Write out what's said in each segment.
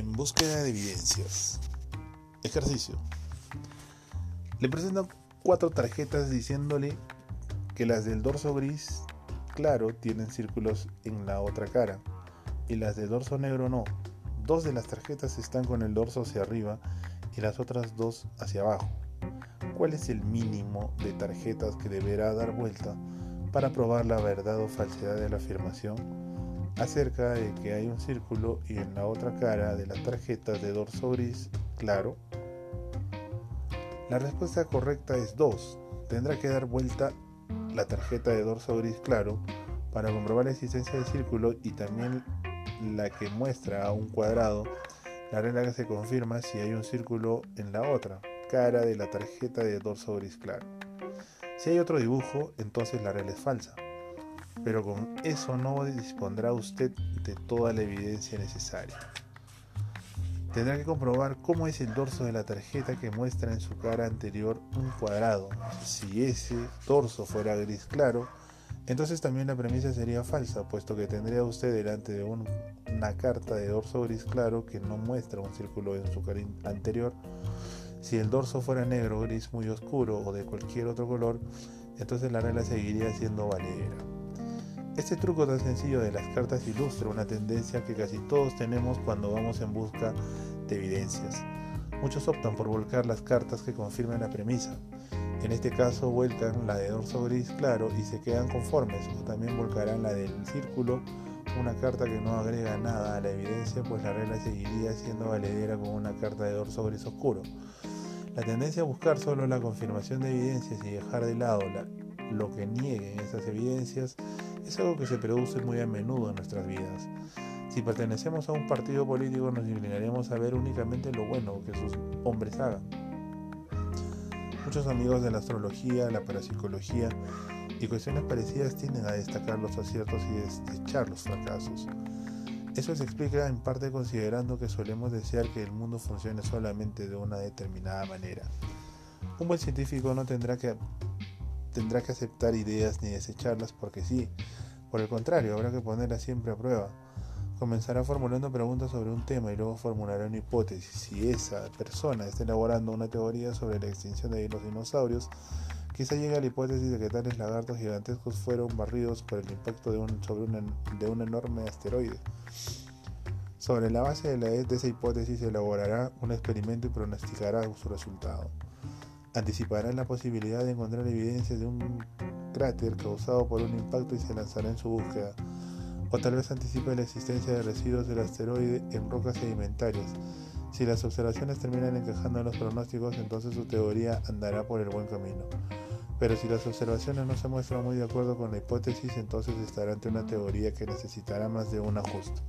En búsqueda de evidencias. Ejercicio. Le presento cuatro tarjetas diciéndole que las del dorso gris claro tienen círculos en la otra cara y las del dorso negro no. Dos de las tarjetas están con el dorso hacia arriba y las otras dos hacia abajo. ¿Cuál es el mínimo de tarjetas que deberá dar vuelta para probar la verdad o falsedad de la afirmación? Acerca de que hay un círculo y en la otra cara de la tarjeta de dorso gris claro? La respuesta correcta es 2. Tendrá que dar vuelta la tarjeta de dorso gris claro para comprobar la existencia del círculo y también la que muestra a un cuadrado, la regla que se confirma si hay un círculo en la otra cara de la tarjeta de dorso gris claro. Si hay otro dibujo, entonces la regla es falsa pero con eso no dispondrá usted de toda la evidencia necesaria. Tendrá que comprobar cómo es el dorso de la tarjeta que muestra en su cara anterior un cuadrado. Si ese dorso fuera gris claro, entonces también la premisa sería falsa, puesto que tendría usted delante de una carta de dorso gris claro que no muestra un círculo en su cara anterior. Si el dorso fuera negro, gris muy oscuro o de cualquier otro color, entonces la regla seguiría siendo valedera. Este truco tan sencillo de las cartas ilustra una tendencia que casi todos tenemos cuando vamos en busca de evidencias. Muchos optan por volcar las cartas que confirman la premisa. En este caso vuelcan la de dorso gris claro y se quedan conformes, o también volcarán la del círculo, una carta que no agrega nada a la evidencia, pues la regla seguiría siendo valedera con una carta de dorso gris oscuro. La tendencia a buscar solo la confirmación de evidencias y dejar de lado lo que nieguen esas evidencias es algo que se produce muy a menudo en nuestras vidas. Si pertenecemos a un partido político nos inclinaremos a ver únicamente lo bueno que sus hombres hagan. Muchos amigos de la astrología, la parapsicología y cuestiones parecidas tienden a destacar los aciertos y desechar los fracasos. Eso se explica en parte considerando que solemos desear que el mundo funcione solamente de una determinada manera. Un buen científico no tendrá que tendrá que aceptar ideas ni desecharlas porque sí. Por el contrario, habrá que ponerlas siempre a prueba. Comenzará formulando preguntas sobre un tema y luego formulará una hipótesis. Si esa persona está elaborando una teoría sobre la extinción de los dinosaurios, quizá llegue a la hipótesis de que tales lagartos gigantescos fueron barridos por el impacto de un, sobre de un enorme asteroide. Sobre la base de, la, de esa hipótesis elaborará un experimento y pronosticará su resultado anticipará la posibilidad de encontrar evidencias de un cráter causado por un impacto y se lanzará en su búsqueda. O tal vez anticipe la existencia de residuos del asteroide en rocas sedimentarias. Si las observaciones terminan encajando en los pronósticos, entonces su teoría andará por el buen camino. Pero si las observaciones no se muestran muy de acuerdo con la hipótesis, entonces estará ante una teoría que necesitará más de un ajuste.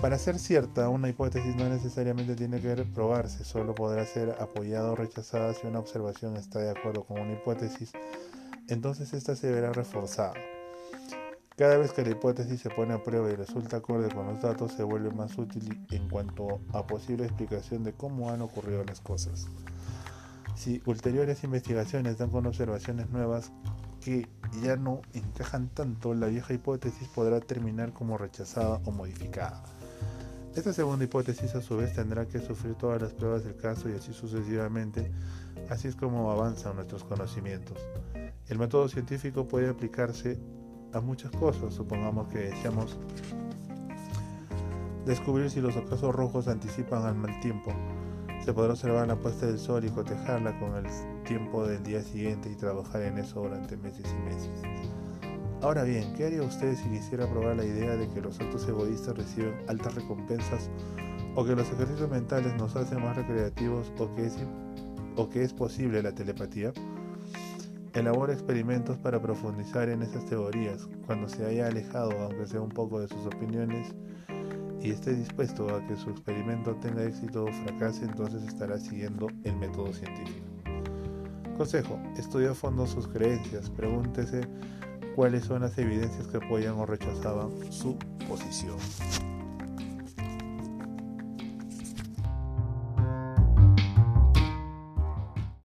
Para ser cierta, una hipótesis no necesariamente tiene que probarse, solo podrá ser apoyada o rechazada si una observación está de acuerdo con una hipótesis, entonces esta se verá reforzada. Cada vez que la hipótesis se pone a prueba y resulta acorde con los datos, se vuelve más útil en cuanto a posible explicación de cómo han ocurrido las cosas. Si ulteriores investigaciones dan con observaciones nuevas que ya no encajan tanto, la vieja hipótesis podrá terminar como rechazada o modificada. Esta segunda hipótesis a su vez tendrá que sufrir todas las pruebas del caso y así sucesivamente, así es como avanzan nuestros conocimientos. El método científico puede aplicarse a muchas cosas, supongamos que deseamos descubrir si los ocasos rojos anticipan al mal tiempo. Se podrá observar la puesta del sol y cotejarla con el tiempo del día siguiente y trabajar en eso durante meses y meses. Ahora bien, ¿qué haría usted si quisiera probar la idea de que los actos egoístas reciben altas recompensas o que los ejercicios mentales nos hacen más recreativos o que es, o que es posible la telepatía? Elabora experimentos para profundizar en esas teorías. Cuando se haya alejado, aunque sea un poco, de sus opiniones y esté dispuesto a que su experimento tenga éxito o fracase, entonces estará siguiendo el método científico. Consejo, estudia a fondo sus creencias, pregúntese cuáles son las evidencias que apoyan o rechazaban su posición.